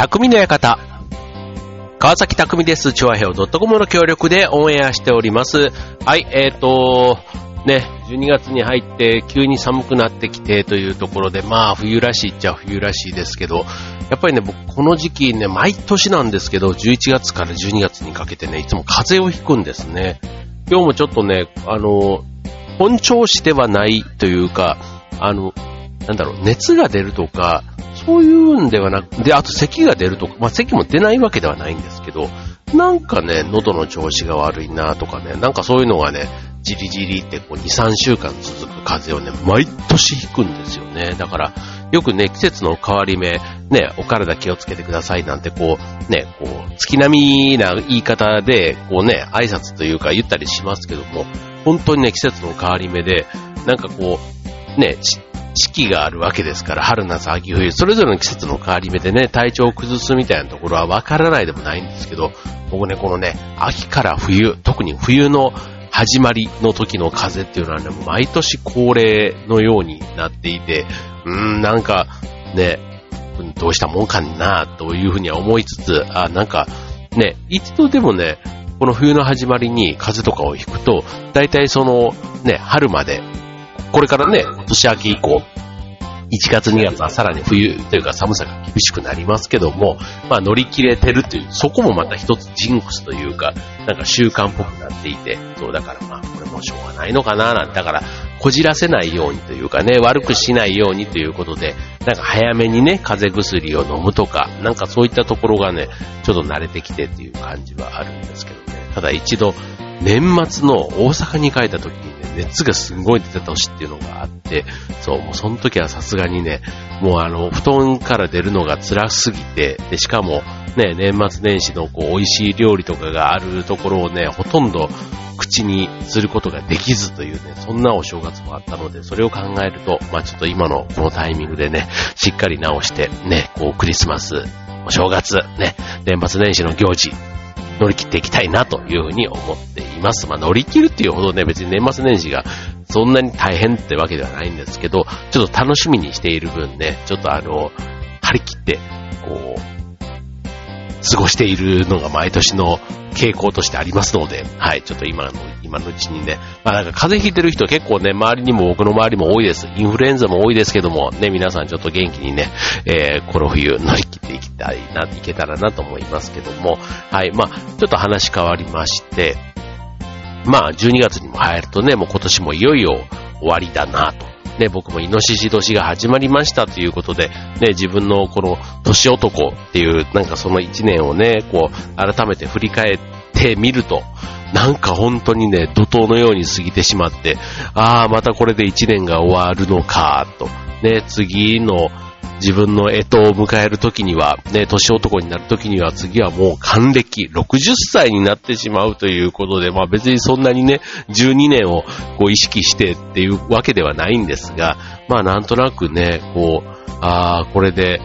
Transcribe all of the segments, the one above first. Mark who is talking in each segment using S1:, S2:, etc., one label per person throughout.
S1: 匠の館。川崎匠です。チョアヘオ .com の協力でオンエアしております。はい、えーと、ね、12月に入って急に寒くなってきてというところで、まあ冬らしいっちゃ冬らしいですけど、やっぱりね、僕この時期ね、毎年なんですけど、11月から12月にかけてね、いつも風邪をひくんですね。今日もちょっとね、あの、本調子ではないというか、あの、なんだろう、熱が出るとか、そういうんではなく、で、あと咳が出るとか、まあ咳も出ないわけではないんですけど、なんかね、喉の調子が悪いなとかね、なんかそういうのがね、じりじりってこう2、3週間続く風邪をね、毎年ひくんですよね。だから、よくね、季節の変わり目、ね、お体気をつけてくださいなんてこう、ね、こう、月並みな言い方で、こうね、挨拶というか言ったりしますけども、本当にね、季節の変わり目で、なんかこう、ね、四季があるわけですから、春、夏、秋、冬、それぞれの季節の変わり目でね、体調を崩すみたいなところはわからないでもないんですけど、僕ね、このね、秋から冬、特に冬の始まりの時の風っていうのはね、毎年恒例のようになっていて、うーん、なんか、ね、どうしたもんかな、というふうには思いつつ、あ、なんか、ね、一度でもね、この冬の始まりに風とかをひくと、大体その、ね、春まで、これからね、年明け以降、1月2月はさらに冬というか寒さが厳しくなりますけども、まあ乗り切れてるという、そこもまた一つジンクスというか、なんか習慣っぽくなっていて、そうだからまあこれもしょうがないのかななんて、だからこじらせないようにというかね、悪くしないようにということで、なんか早めにね、風邪薬を飲むとか、なんかそういったところがね、ちょっと慣れてきてっていう感じはあるんですけどね。ただ一度、年末の大阪に帰った時にね、熱がすごい出てた年っていうのがあって、そう、もうその時はさすがにね、もうあの、布団から出るのが辛すぎて、で、しかもね、年末年始のこう、美味しい料理とかがあるところをね、ほとんど口にすることができずというね、そんなお正月もあったので、それを考えると、まあちょっと今のこのタイミングでね、しっかり直して、ね、こう、クリスマス、お正月、ね、年末年始の行事、乗り切っていきたいなというふうに思っています。まあ乗り切るっていうほどね、別に年末年始がそんなに大変ってわけではないんですけど、ちょっと楽しみにしている分ね、ちょっとあの、張り切って、こう、過ごしているのが毎年の傾向としてありますので、はい、ちょっと今の、今のうちにね、まあなんか風邪ひいてる人結構ね、周りにも僕の周りも多いです。インフルエンザも多いですけども、ね、皆さんちょっと元気にね、えー、この冬乗り切っていきたいな、いけたらなと思いますけども、はい、まあちょっと話変わりまして、まあ12月にも入るとね、もう今年もいよいよ終わりだなと。ね、僕もイノシシ年が始まりましたということで、ね、自分のこの年男っていう、なんかその一年をね、こう、改めて振り返ってみると、なんか本当にね、怒涛のように過ぎてしまって、ああ、またこれで一年が終わるのか、と。ね、次の自分の干支を迎える時には、ね、年男になる時には次はもう還暦、60歳になってしまうということで、まあ別にそんなにね、12年をこう意識してっていうわけではないんですが、まあなんとなくね、こう、ああ、これで、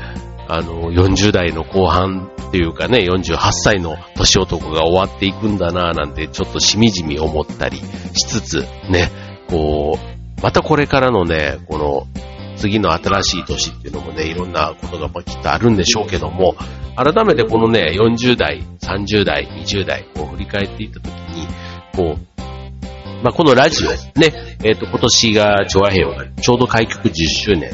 S1: あの、40代の後半っていうかね、48歳の年男が終わっていくんだなぁなんてちょっとしみじみ思ったりしつつ、ね、こう、またこれからのね、この、次の新しい年っていうのもね、いろんなことがきっとあるんでしょうけども、改めてこのね、40代、30代、20代、こう振り返っていったときに、こう、まあ、このラジオ、ね、えっ、と、今年が、調和平和がちょうど開局10周年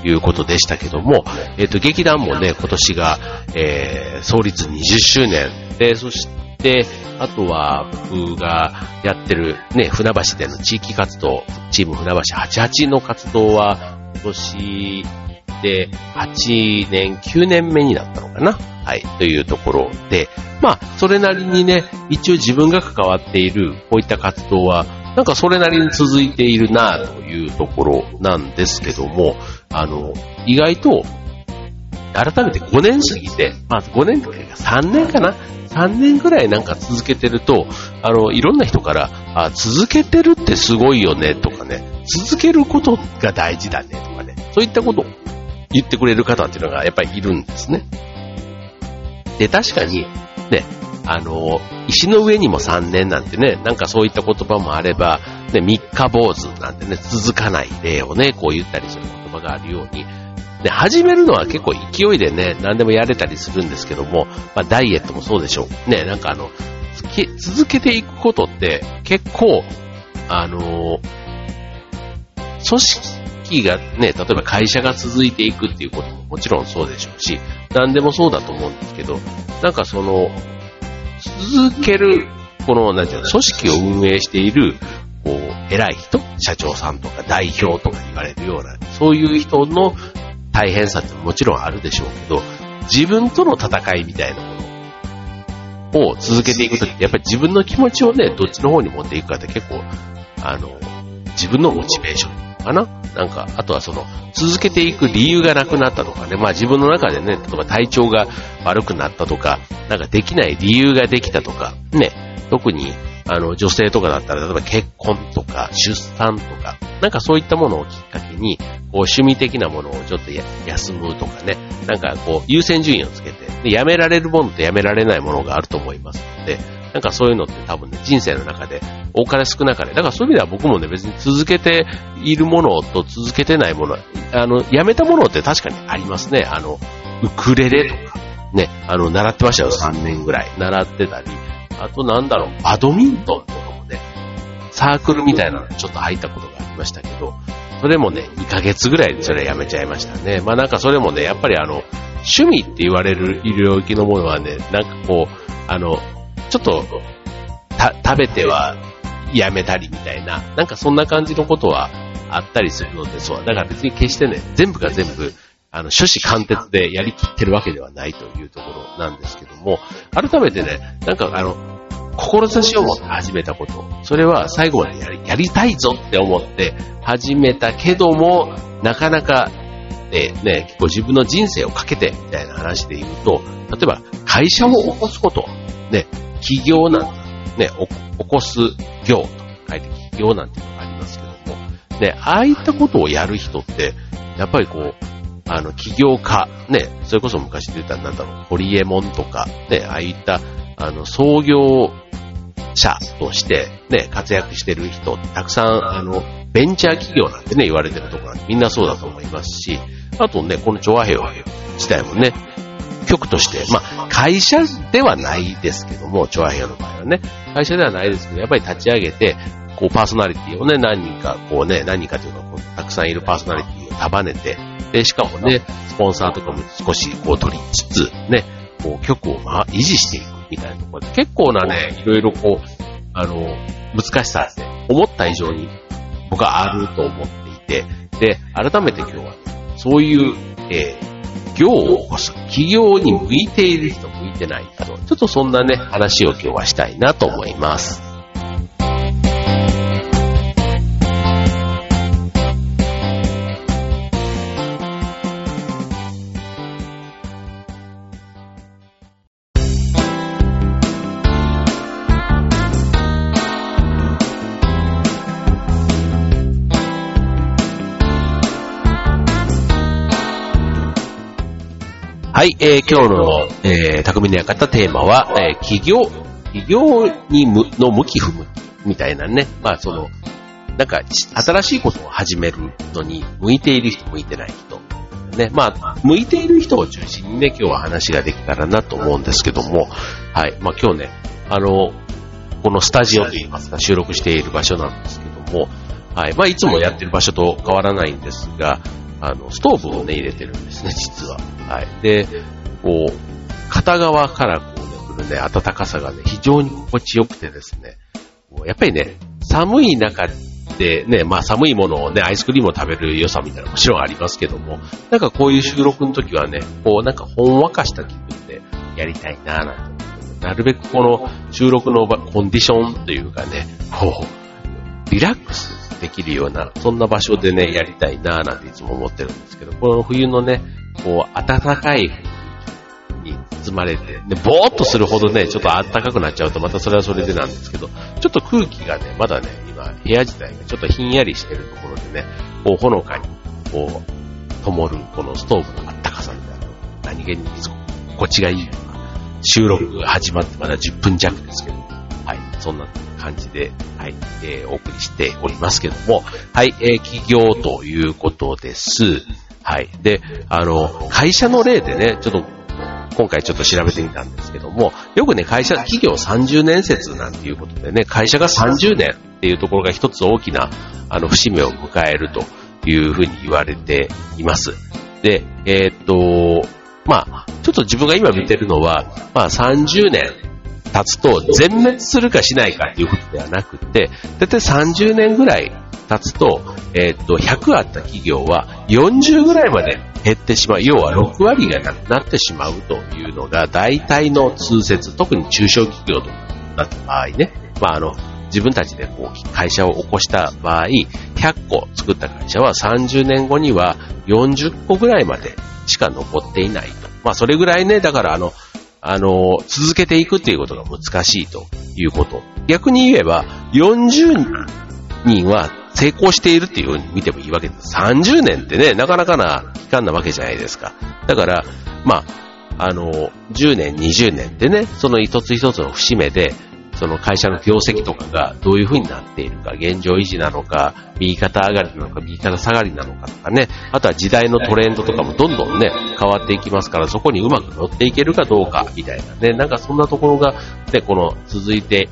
S1: ということでしたけども、えっ、と、劇団もね、今年が、えー、創立20周年で、そして、あとは僕がやってるね、船橋での地域活動、チーム船橋88の活動は、今年で8年、9年目になったのかな？はい、というところで、まあ、それなりにね、一応自分が関わっているこういった活動は、なんかそれなりに続いているなというところなんですけども、あの、意外と、改めて5年過ぎて、まあ5年とか3年かな ?3 年くらいなんか続けてると、あの、いろんな人から、あ、続けてるってすごいよねとかね、続けることが大事だねとかね、そういったことを言ってくれる方っていうのがやっぱりいるんですね。で、確かに、ね、あの、石の上にも3年なんてね、なんかそういった言葉もあれば、ね、三日坊主なんてね、続かない例をね、こう言ったりする言葉があるように、で、始めるのは結構勢いでね、何でもやれたりするんですけども、まあ、ダイエットもそうでしょう。ね、なんかあの、続けていくことって結構、あの組織がね、例えば会社が続いていくっていうことももちろんそうでしょうし、何でもそうだと思うんですけど、なんかその、続ける、この、なんていうの、組織を運営している、こう、偉い人、社長さんとか代表とか言われるような、そういう人の大変さってもちろんあるでしょうけど、自分との戦いみたいなものを続けていくとき、やっぱり自分の気持ちをね、どっちの方に持っていくかって結構、あの、自分のモチベーションかな？なんか、あとはその、続けていく理由がなくなったとかね、まあ自分の中でね、例えば体調が悪くなったとか、なんかできない理由ができたとか、ね、特にあの、女性とかだったら、例えば結婚とか出産とか、なんかそういったものをきっかけに、こう趣味的なものをちょっと休むとかね、なんかこう優先順位をつけて、でやめられるものとやめられないものがあると思いますので、なんかそういうのって多分ね、人生の中で多かれ少なかれ、だからそういう意味では僕もね、別に続けているものと続けてないもの、あの、やめたものって確かにありますね。あの、ウクレレとか、ね、あの、習ってましたよ、3年ぐらい。習ってたり、あとなんだろう、バドミントンとかもね、サークルみたいなのちょっと入ったことがありましたけど、それもね、2ヶ月ぐらいでそれやめちゃいましたね。まあなんかそれもね、やっぱりあの、趣味って言われる領域のものはね、なんかこう、あの、ちょっと、た、食べてはやめたりみたいな、なんかそんな感じのことはあったりするので、そう。だから別に決してね、全部が全部、あの、諸子貫徹でやりきってるわけではないというところなんですけども、改めてね、なんかあの、志を持って始めたこと。それは最後までやりやりたいぞって思って始めたけども、なかなか、えー、ね、結構自分の人生をかけてみたいな話で言うと、例えば会社を起こすこと、ね、企業なんて、ね、起こす業と書いて企業なんていうのがありますけども、ね、ああいったことをやる人って、やっぱりこう、あの、起業家、ね、それこそ昔で言ったらなんだろう、ホリエモンとか、ね、ああいった、あの、創業者としてね、活躍してる人、たくさん、あの、ベンチャー企業なんてね、言われてるところなんで、みんなそうだと思いますし、あとね、この調和平和自体もね、局として、まあ、会社ではないですけども、調和平和の場合はね、会社ではないですけど、やっぱり立ち上げて、こう、パーソナリティをね、何人か、こうね、何人かというか、こうたくさんいるパーソナリティを束ねて、で、しかもね、スポンサーとかも少しこう取りつつ、ね、こう、局をま、維持していくみたいなところで、結構なね、いろいろこう、あの、難しさって思った以上に僕はあると思っていて、で、改めて今日は、そういう、えー、業を起こす、企業に向いている人、向いてない人、ちょっとそんなね、話を今日はしたいなと思います。はい、えー、今日の、えー、匠の館テーマは、えー、企業、企業にむの向き不向きみたいなね、まあその、なんか、新しいことを始めるのに、向いている人、向いてない人。ね、まあ、向いている人を中心にね、今日は話ができたらなと思うんですけども、はい、まあ今日ね、あの、このスタジオといいますか、収録している場所なんですけども、はい、まあいつもやってる場所と変わらないんですが、あの、ストーブをね、入れてるんですね、実は。はい。で、こう、片側からこうね、来るね、暖かさがね、非常に心地よくてですね、やっぱりね、寒い中でね、まあ寒いものをね、アイスクリームを食べる良さみたいなのもちろんありますけども、なんかこういう収録の時はね、こうなんかほんわかした気分でやりたいなぁなんて思って、なるべくこの収録のコンディションというかね、こう、リラックスできるような、そんな場所でね、やりたいなぁなんていつも思ってるんですけど、この冬のね、こう、暖かいに包まれて、で、ぼーっとするほどね、ちょっと暖かくなっちゃうと、またそれはそれでなんですけど、ちょっと空気がね、まだね、今、部屋自体がちょっとひんやりしてるところでね、こう、ほのかに、こう、灯る、このストーブの暖かさみたいなの何気に心地がいいような、収録が始まってまだ10分弱ですけど、はい、そんな感じで、はい、えー、お送りしておりますけども、はい、えー、企業ということです。はい。で、あの、会社の例でね、ちょっと、今回ちょっと調べてみたんですけども、よくね、会社、企業30年説なんていうことでね、会社が30年っていうところが一つ大きな、あの、節目を迎えるというふうに言われています。で、えー、っと、まあ、ちょっと自分が今見てるのは、まあ30年経つと全滅するかしないかっていうことではなくて、だいたい30年ぐらい経つと、えー、と、100あった企業は40ぐらいまで減ってしまう。要は6割がなくなってしまうというのが大体の通説、特に中小企業となった場合ね、まああの、自分たちでこう会社を起こした場合、100個作った会社は30年後には40個ぐらいまでしか残っていないと。まあそれぐらいね、だからあの、あの、続けていくっていうことが難しいということ。逆に言えば、40人は成功しているっていうふうに見てもいいわけです。30年ってね、なかなかな期間なわけじゃないですか。だから、まあ、あの、10年、20年ってね、その一つ一つの節目で、その会社の業績とかがどういう風になっているか、現状維持なのか、右肩上がりなのか、右肩下がりなのかとかね、あとは時代のトレンドとかもどんどんね、変わっていきますから、そこにうまく乗っていけるかどうか、みたいなね、なんかそんなところが、ね、この続いて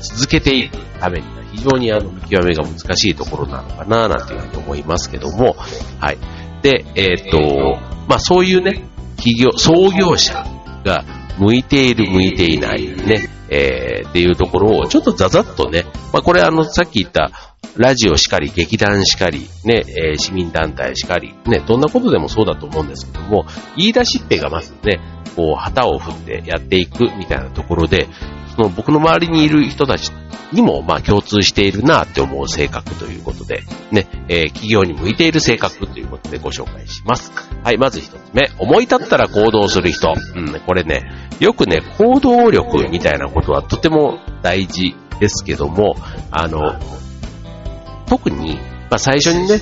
S1: 続けていくためには非常にあの見極めが難しいところなのかな、なんていうふうに思いますけども、はい。で、えっ、と、まあそういうね、企業、創業者が向いている、向いていない、ね、えー、っていうところをちょっとザザッとね、まあこれあの、さっき言ったラジオしかり、劇団しかり、ね、えー、市民団体しかり、ね、どんなことでもそうだと思うんですけども、言い出しっぺがまずね、こう、旗を振ってやっていくみたいなところで、その僕の周りにいる人たちにも、まあ共通しているなって思う性格ということで、ね、えー、企業に向いている性格ということでご紹介します。はい、まず一つ目、思い立ったら行動する人。うん、これね、よくね、行動力みたいなことはとても大事ですけども、あの、特に、まあ最初にね、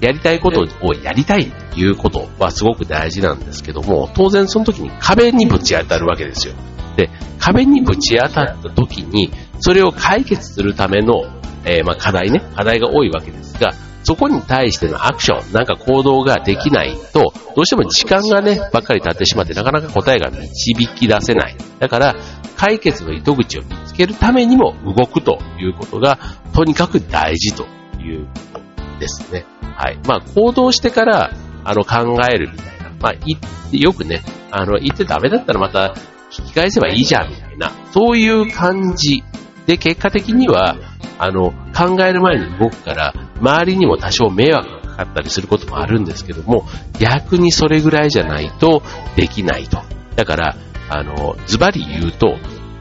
S1: やりたいことをやりたいっていうことはすごく大事なんですけども、当然その時に壁にぶち当たるわけですよ。で、壁にぶち当たった時に、それを解決するための、えー、まあ課題ね、課題が多いわけですが、そこに対してのアクション、なんか行動ができないと、どうしても時間がね、ばっかり経ってしまって、なかなか答えが導き出せない。だから、解決の糸口を見つけるためにも動くということが、とにかく大事ということですね。はい。まあ、行動してから、あの、考えるみたいな。まあ、よくね、あの、言ってダメだったらまた引き返せばいいじゃん、みたいな、そういう感じで、結果的には、あの、考える前に動くから、周りにも多少迷惑がかかったりすることもあるんですけども、逆にそれぐらいじゃないとできないと。だから、あの、ズバリ言うと、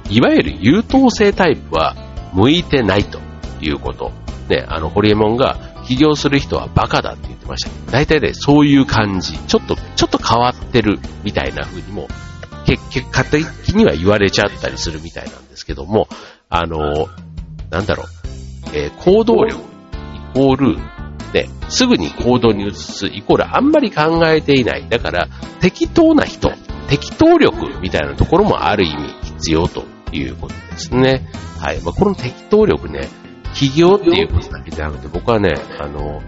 S1: いわゆる優等生タイプは向いてないということ。ね、あの、ホリエモンが起業する人はバカだって言ってました、大体ね、そういう感じ。ちょっと、ちょっと変わってるみたいな風にも結果的には言われちゃったりするみたいなんですけども、あの、なんだろう、えー、行動力イコール、で、すぐに行動に移すイコールあんまり考えていない。だから、適当な人、適当力みたいなところもある意味必要ということですね。はい。まあ、この適当力ね、起業っていうことだけじゃなくて、僕はね、あの、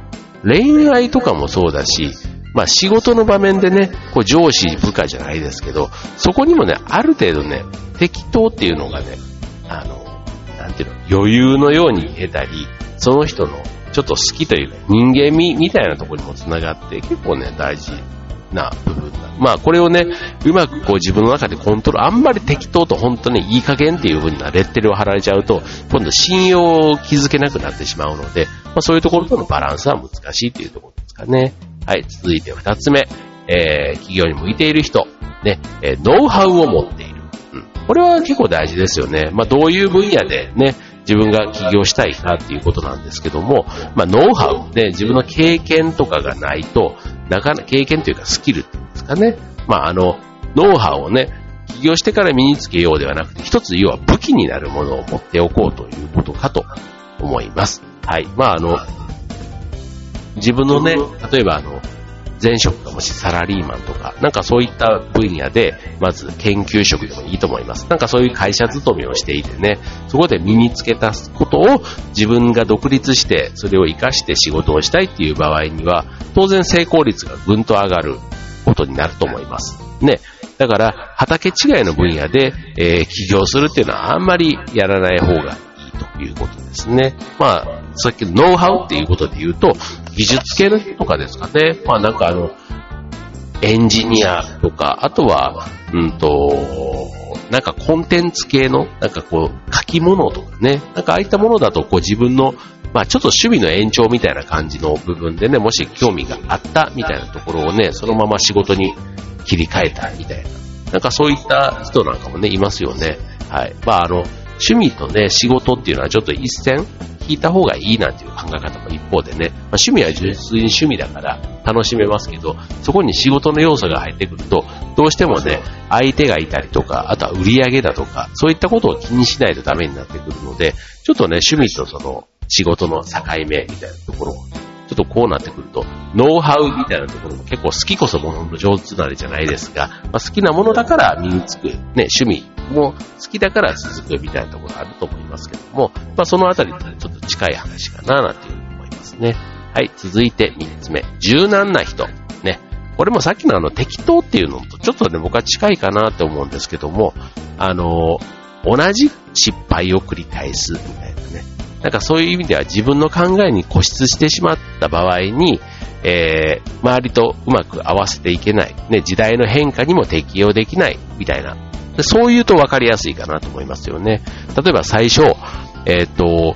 S1: 恋愛とかもそうだし、まあ仕事の場面でね、こう上司部下じゃないですけど、そこにもね、ある程度ね、適当っていうのがね、あの、なんていうの、余裕のように見えたり、その人のちょっと好きというか人間味みたいなところにも繋がって結構ね、大事。な部分だ。まあこれをね、うまくこう自分の中でコントロール、あんまり適当と本当にいい加減っていう風なレッテルを貼られちゃうと、今度信用を築けなくなってしまうので、まあそういうところとのバランスは難しいっていうところですかね。はい、続いて二つ目。えー、企業に向いている人。ね、えー、ノウハウを持っている。うん。これは結構大事ですよね。まあ、どういう分野でね、自分が起業したいかっていうことなんですけども、まあ、ノウハウで自分の経験とかがないと、なかなか経験というかスキルっていうんですかね。まあ、あの、ノウハウをね、起業してから身につけようではなくて、一つ要は武器になるものを持っておこうということかと思います。はい。まあ、あの、自分のね、例えばあの、前職がもしサラリーマンとか、なんかそういった分野で、まず研究職でもいいと思います。なんかそういう会社勤めをしていてね、そこで身につけたことを自分が独立して、それを活かして仕事をしたいっていう場合には、当然成功率がぐんと上がることになると思います。ね。だから、畑違いの分野で、えー、起業するっていうのはあんまりやらない方がということですね。まあ、さっきのノウハウっていうことで言うと、技術系の人とかですかね。まあなんかあの、エンジニアとか、あとは、うんと、なんかコンテンツ系の、なんかこう、書き物とかね。なんかああいったものだと、こう自分の、まあちょっと趣味の延長みたいな感じの部分でね、もし興味があったみたいなところをね、そのまま仕事に切り替えたみたいな。なんかそういった人なんかもね、いますよね。はい。まああの、趣味とね、仕事っていうのはちょっと一線聞いた方がいいなんていう考え方も一方でね、まあ、趣味は純粋に趣味だから楽しめますけど、そこに仕事の要素が入ってくると、どうしてもね、相手がいたりとか、あとは売り上げだとか、そういったことを気にしないとダメになってくるので、ちょっとね、趣味とその仕事の境目みたいなところをちょっとこうなってくると、ノウハウみたいなところも結構好きこそものの上手なれじゃないですが、まあ、好きなものだから身につく、ね、趣味も好きだから続くみたいなところがあると思いますけども、まあ、そのあたりとちょっと近い話かななんていうふうに思いますね。はい、続いて3つ目。柔軟な人。ね。これもさっきのあの適当っていうのとちょっとね、僕は近いかなって思うんですけども、あの、同じ失敗を繰り返すみたいなね。なんかそういう意味では自分の考えに固執してしまった場合に、えー、周りとうまく合わせていけない、ね、時代の変化にも適応できないみたいな。でそう言うと分かりやすいかなと思いますよね。例えば最初、えっ、ー、と、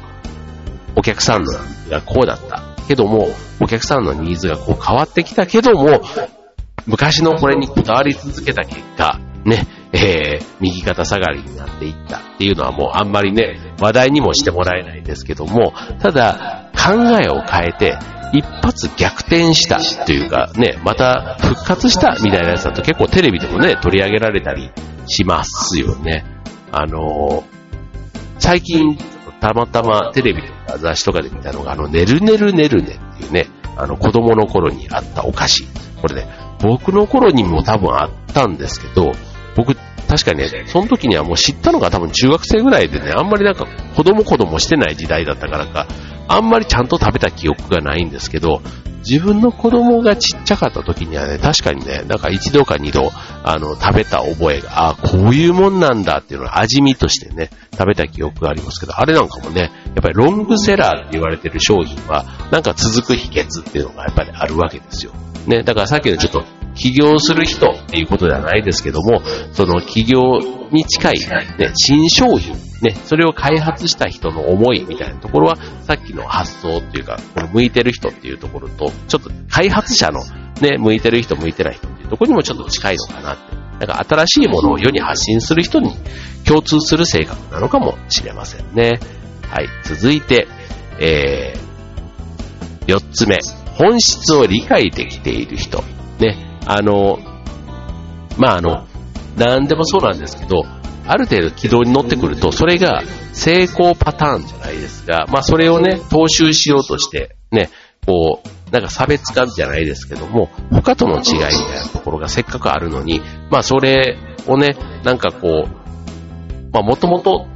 S1: お客さんのがこうだった。けども、お客さんのニーズがこう変わってきたけども、昔のこれにこだわり続けた結果、ね、えー、右肩下がりになっていったっていうのはもうあんまりね、話題にもしてもらえないですけども、ただ、考えを変えて、一発逆転したというかね、また復活したみたいなやつだと結構テレビでもね、取り上げられたりしますよね。あのー、最近、たまたまテレビとか雑誌とかで見たのが、あの、ねるねるねるねっていうね、あの、子供の頃にあったお菓子。これね、僕の頃にも多分あったんですけど、僕、確かにね、その時にはもう知ったのが多分中学生ぐらいでね、あんまりなんか子供子供してない時代だったからか、あんまりちゃんと食べた記憶がないんですけど、自分の子供がちっちゃかった時にはね、確かにね、なんか一度か二度、あの、食べた覚えが、あこういうもんなんだっていうのを味見としてね、食べた記憶がありますけど、あれなんかもね、やっぱりロングセラーって言われてる商品は、なんか続く秘訣っていうのがやっぱりあるわけですよ。ね、だからさっきのちょっと起業する人っていうことではないですけども、その起業に近い、ね、新商品、ね、それを開発した人の思いみたいなところは、さっきの発想っていうか、この向いてる人っていうところと、ちょっと開発者のね、向いてる人、向いてない人っていうところにもちょっと近いのかなって。なんか新しいものを世に発信する人に共通する性格なのかもしれませんね。はい、続いて、えー、四つ目。本質を理解できている人。ね。あの、まあ、あの、何でもそうなんですけど、ある程度軌道に乗ってくると、それが成功パターンじゃないですが、まあそれをね、踏襲しようとして、ね、こう、なんか差別化じゃないですけども、他との違いみたいなところがせっかくあるのに、まあそれをね、なんかこう、まあもともと、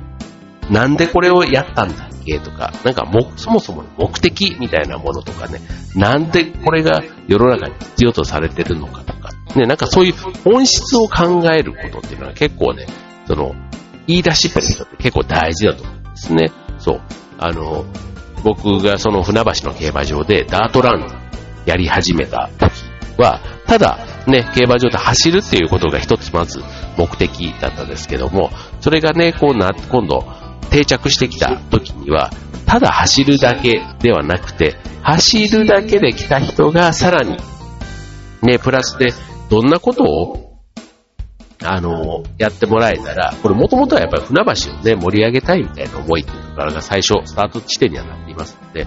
S1: なんでこれをやったんだっけとか、なんかも、そもそも目的みたいなものとかね、なんでこれが世の中に必要とされてるのかとか、ね、なんかそういう本質を考えることっていうのは結構ね、その、言い出しっぺの人って結構大事だと思うんですね。そう。あの、僕がその船橋の競馬場でダートランやり始めた時は、ただね、競馬場で走るっていうことが一つまず目的だったんですけども、それがね、こうな、今度定着してきた時には、ただ走るだけではなくて、走るだけで来た人がさらに、ね、プラスでどんなことをあの、やってもらえたら、これもともとはやっぱり船橋をね、盛り上げたいみたいな思いっていうところが最初、スタート地点にはなっていますので、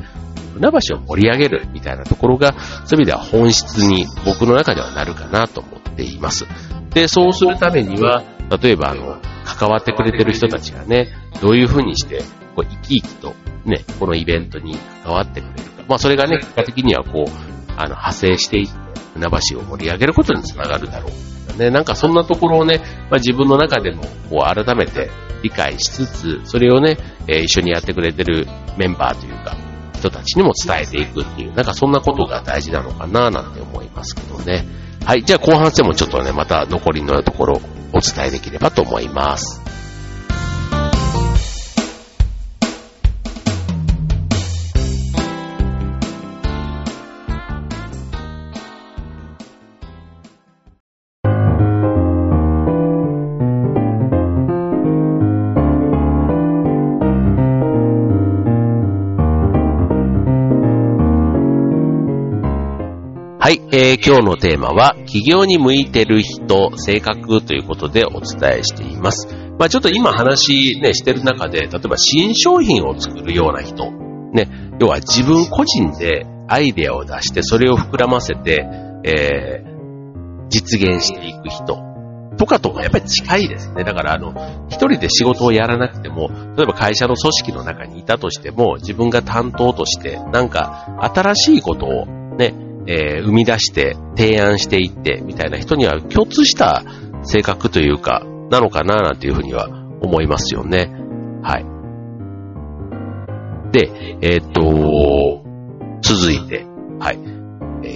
S1: 船橋を盛り上げるみたいなところが、そういう意味では本質に僕の中ではなるかなと思っています。で、そうするためには、例えばあの、関わってくれてる人たちがね、どういうふうにして、こう、生き生きとね、このイベントに関わってくれるか。まあそれがね、結果的にはこう、あの、派生していって、船橋を盛り上げることにつながるだろう。ね、なんかそんなところをね、まあ、自分の中でもこう改めて理解しつつ、それをね、えー、一緒にやってくれてるメンバーというか、人たちにも伝えていくっていう、なんかそんなことが大事なのかななんて思いますけどね。はい、じゃあ後半戦もちょっとね、また残りのところお伝えできればと思います。はい、えー、今日のテーマは、企業に向いてる人、性格ということでお伝えしています。まあちょっと今話ね、してる中で、例えば新商品を作るような人、ね、要は自分個人でアイデアを出して、それを膨らませて、えー、実現していく人とかとやっぱり近いですね。だからあの、一人で仕事をやらなくても、例えば会社の組織の中にいたとしても、自分が担当として、なんか新しいことをね、えー、生み出して提案していってみたいな人には共通した性格というか、なのかななんていうふうには思いますよね。はい。で、えー、っと、続いて、はい。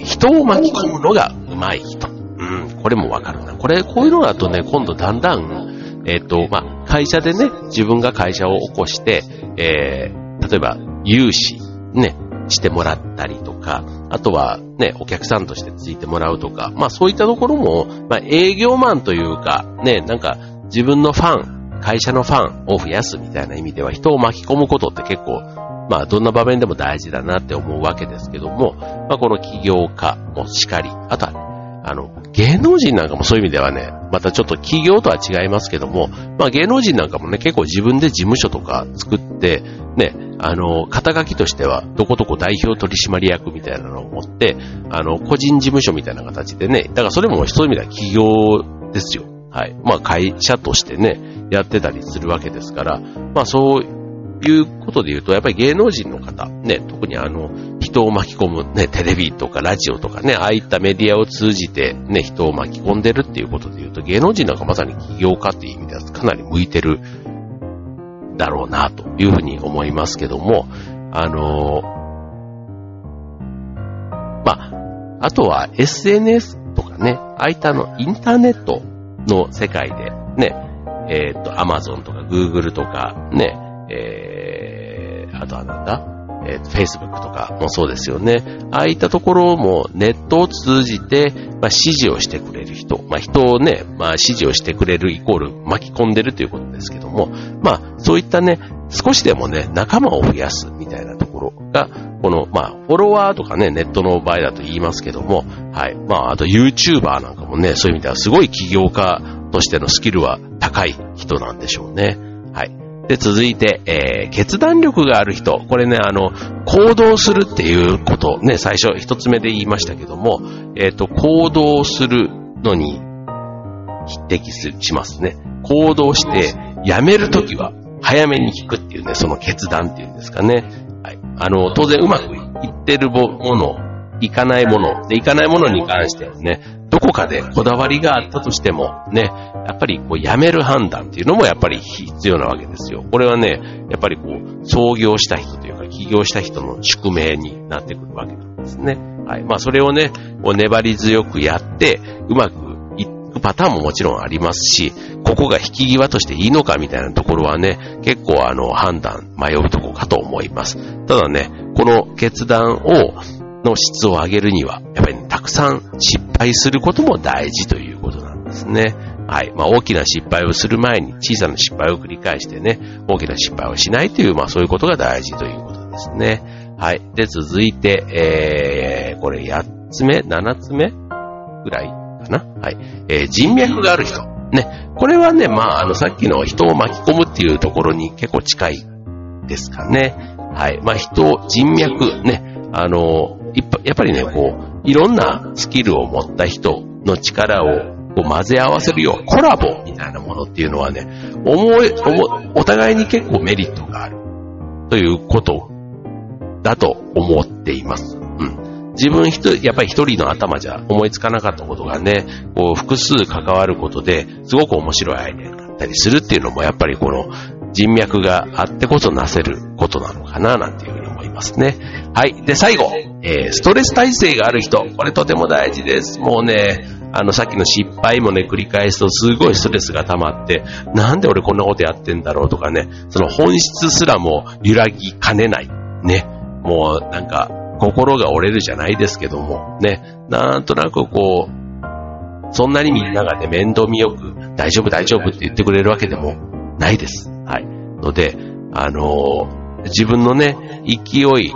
S1: 人を巻き込むのが上手い人。うん、これもわかるな。これ、こういうのだとね、今度だんだん、えー、っと、まあ、会社でね、自分が会社を起こして、えー、例えば、融資、ね、してもらったりとか、あとはね、お客さんとしてついてもらうとか、まあそういったところも、まあ営業マンというか、ね、なんか自分のファン、会社のファンを増やすみたいな意味では人を巻き込むことって結構、まあどんな場面でも大事だなって思うわけですけども、まあこの起業家もしかり、あとは、あの、芸能人なんかもそういう意味ではね、またちょっと企業とは違いますけども、まあ芸能人なんかもね、結構自分で事務所とか作って、ね、あの、肩書きとしては、どこどこ代表取締役みたいなのを持って、あの、個人事務所みたいな形でね、だからそれもそういう意味では企業ですよ。はい。まあ会社としてね、やってたりするわけですから、まあそういうことで言うと、やっぱり芸能人の方、ね、特にあの、人を巻き込む、ね、テレビとかラジオとかね、ああいったメディアを通じて、ね、人を巻き込んでるっていうことで言うと、芸能人なんかまさに起業家っていう意味ではかなり向いてるだろうな、というふうに思いますけども、あのまあ、あとは SNS とかね、ああいったのインターネットの世界でね、えっ、ー、と、Amazon とか Google とかね、えー、あとはなんだ？えー、Facebook とかもそうですよね。ああいったところもネットを通じて、まあ、指示をしてくれる人、まあ、人をね、まあ、指示をしてくれるイコール巻き込んでるということですけども、まあ、そういったね、少しでもね、仲間を増やすみたいなところが、この、まあ、フォロワーとかね、ネットの場合だと言いますけども、はい。まあ、あと YouTuber なんかもね、そういう意味ではすごい起業家としてのスキルは高い人なんでしょうね。はい。で、続いて、えー、決断力がある人。これね、あの、行動するっていうこと、ね、最初一つ目で言いましたけども、えっ、ー、と、行動するのに匹敵しますね。行動して、やめるときは早めに引くっていうね、その決断っていうんですかね。はい。あの、当然うまくいってるもの、いかないもの、で、いかないものに関してはね、どこかでこだわりがあったとしても、ね、やっぱりこうやめる判断っていうのもやっぱり必要なわけですよ。これはね、やっぱりこう、創業した人というか、起業した人の宿命になってくるわけなんですね。はい。まあそれをね、こう粘り強くやって、うまくいくパターンももちろんありますし、ここが引き際としていいのかみたいなところはね、結構あの判断、迷うところかと思います。ただね、この決断を、の質を上げるには、やっぱり、ね、たくさん失敗することも大事ということなんですね。はい。まあ、大きな失敗をする前に小さな失敗を繰り返してね、大きな失敗をしないという、まあ、そういうことが大事ということですね。はい。で、続いて、えー、これ8つ目 ?7 つ目ぐらいかなはい。えー、人脈がある人。ね。これはね、まあ、あの、さっきの人を巻き込むっていうところに結構近いですかね。はい。まあ、人、人脈、ね。あの、やっぱりね、こう、いろんなスキルを持った人の力をこう混ぜ合わせるよう、コラボみたいなものっていうのはね、思い、お互いに結構メリットがあるということだと思っています。うん。自分一人、やっぱり一人の頭じゃ思いつかなかったことがね、こう複数関わることで、すごく面白いアイデアになったりするっていうのも、やっぱりこの人脈があってこそなせることなのかな、なんていうふうにますね。はい。で、最後、えー、ストレス耐性がある人。これとても大事です。もうね、あの、さっきの失敗もね、繰り返すとすごいストレスが溜まって、なんで俺こんなことやってんだろうとかね、その本質すらも揺らぎかねない。ね。もうなんか、心が折れるじゃないですけども、ね。なんとなくこう、そんなにみんながね、面倒見よく、大丈夫大丈夫って言ってくれるわけでもないです。はい。ので、あのー、自分のね、勢い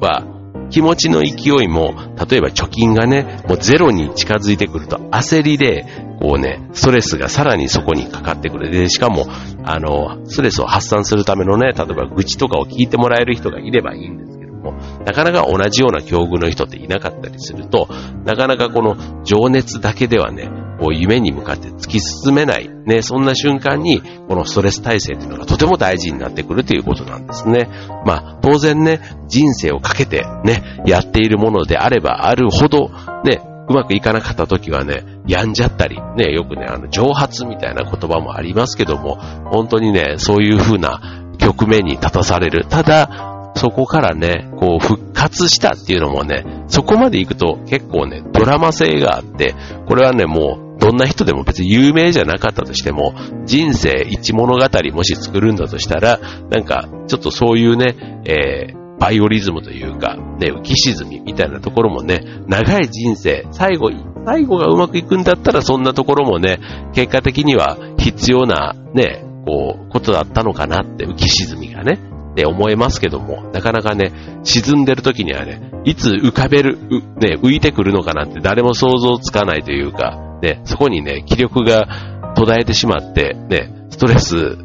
S1: は、気持ちの勢いも、例えば貯金がね、もうゼロに近づいてくると焦りで、こうね、ストレスがさらにそこにかかってくる。で、しかも、あの、ストレスを発散するためのね、例えば愚痴とかを聞いてもらえる人がいればいいんですけども、なかなか同じような境遇の人っていなかったりすると、なかなかこの情熱だけではね、こう夢に向かって突き進めない、ね、そんな瞬間に、このストレス耐性というのがとても大事になってくるということなんですね。まあ、当然ね、人生をかけてね、やっているものであればあるほど、ね、うまくいかなかった時はね、病んじゃったり、ね、よくね、あの、蒸発みたいな言葉もありますけども、本当にね、そういう風な局面に立たされる。ただ、そこからね、こう復活したっていうのもね、そこまで行くと結構ね、ドラマ性があって、これはね、もうどんな人でも別に有名じゃなかったとしても、人生一物語もし作るんだとしたら、なんか、ちょっとそういうね、えー、バイオリズムというか、ね、浮き沈みみたいなところもね、長い人生、最後、最後がうまくいくんだったらそんなところもね、結果的には必要なね、こう、ことだったのかなって浮き沈みがね、って思えますけども、なかなかね、沈んでる時にはね、いつ浮かべる、ね、浮いてくるのかなって誰も想像つかないというか、ね、そこにね、気力が途絶えてしまって、ね、ストレス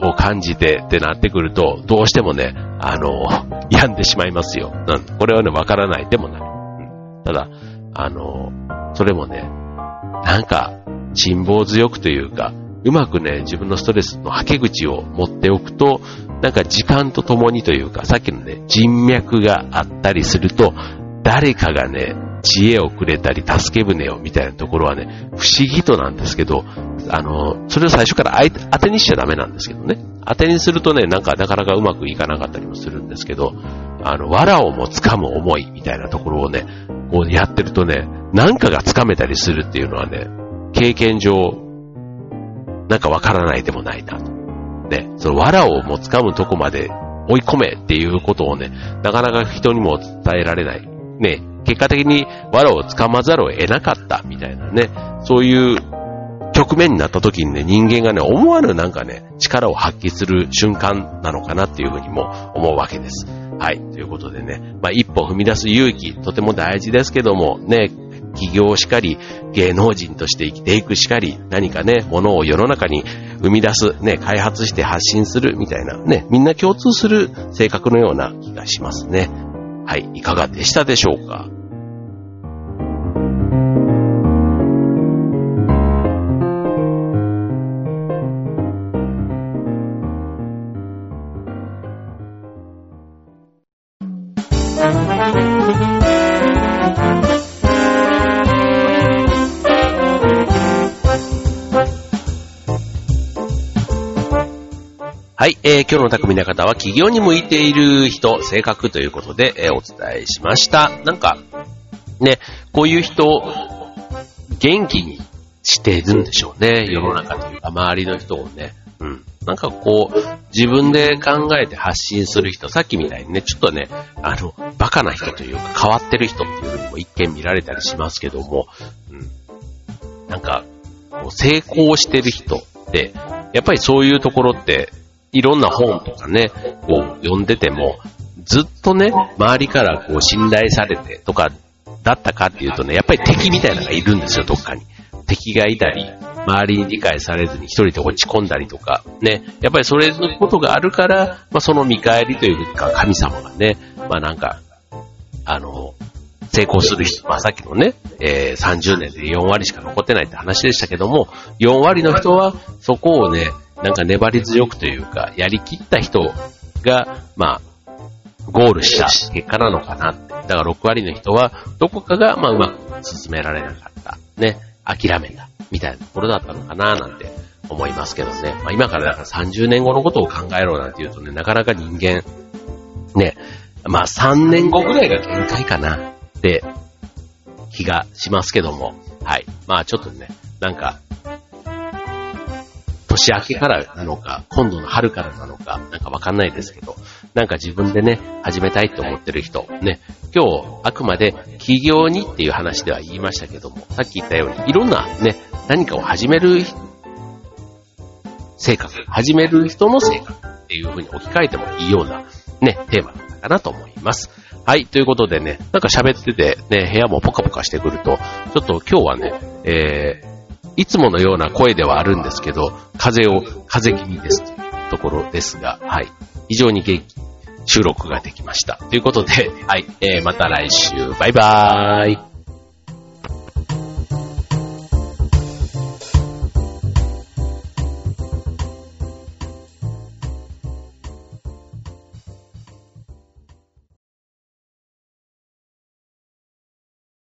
S1: を感じてってなってくると、どうしてもね、あの、病んでしまいますよ。うん、これはね、わからないでもない。うん、ただ、あの、それもね、なんか、辛抱強くというか、うまくね、自分のストレスの吐け口を持っておくと、なんか時間とともにというか、さっきのね、人脈があったりすると、誰かがね、知恵をくれたり、助け舟をみたいなところはね、不思議となんですけど、あの、それを最初から当てにしちゃダメなんですけどね。当てにするとね、なんかなかなかうまくいかなかったりもするんですけど、あの、藁をも掴む思いみたいなところをね、こうやってるとね、なんかが掴めたりするっていうのはね、経験上、なんかわからないでもないなと。ね、その藁をも掴むとこまで追い込めっていうことをね、なかなか人にも伝えられない。ね、結果的に藁を掴まざるを得なかったみたいなね、そういう局面になった時にね、人間がね、思わぬなんかね、力を発揮する瞬間なのかなっていうふうにも思うわけです。はい。ということでね、まあ、一歩踏み出す勇気、とても大事ですけども、ね、企業しかり、芸能人として生きていくしかり、何かね、ものを世の中に生み出す、ね、開発して発信するみたいな、ね、みんな共通する性格のような気がしますね。はい、いかがでしたでしょうか？えー、今日の匠の方は企業に向いている人、性格ということで、えー、お伝えしました。なんか、ね、こういう人、元気にしてるんでしょうね。世の中というか、周りの人をね。うん。なんかこう、自分で考えて発信する人、さっきみたいにね、ちょっとね、あの、バカな人というか変わってる人っていうふうにも一見見られたりしますけども、うん。なんか、成功してる人って、やっぱりそういうところって、いろんな本とかね、こう読んでても、ずっとね、周りからこう信頼されてとか、だったかっていうとね、やっぱり敵みたいなのがいるんですよ、どっかに。敵がいたり、周りに理解されずに一人で落ち込んだりとか、ね、やっぱりそれのことがあるから、まあその見返りというか神様がね、まあなんか、あの、成功する人、まあさっきのね、えー、30年で4割しか残ってないって話でしたけども、4割の人はそこをね、なんか粘り強くというか、やりきった人が、まあ、ゴールした結果なのかなってだから6割の人は、どこかが、まあ、うまく進められなかった。ね。諦めた。みたいなところだったのかな、なんて思いますけどね。まあ、今からだから30年後のことを考えろなんて言うとね、なかなか人間、ね、まあ3年後ぐらいが限界かなって気がしますけども、はい。まあちょっとね、なんか、年明けからなのか、今度の春からなのか、なんかわかんないですけど、なんか自分でね、始めたいと思ってる人、ね、今日、あくまで企業にっていう話では言いましたけども、さっき言ったように、いろんなね、何かを始める性格、始める人の性格っていう風に置き換えてもいいようなね、テーマだったかなと思います。はい、ということでね、なんか喋っててね、部屋もポカポカしてくると、ちょっと今日はね、えー、いつものような声ではあるんですけど、風を、風気味ですというところですが、はい、非常に元気、収録ができました。ということで、はい、えー、また来週、バイバーイ。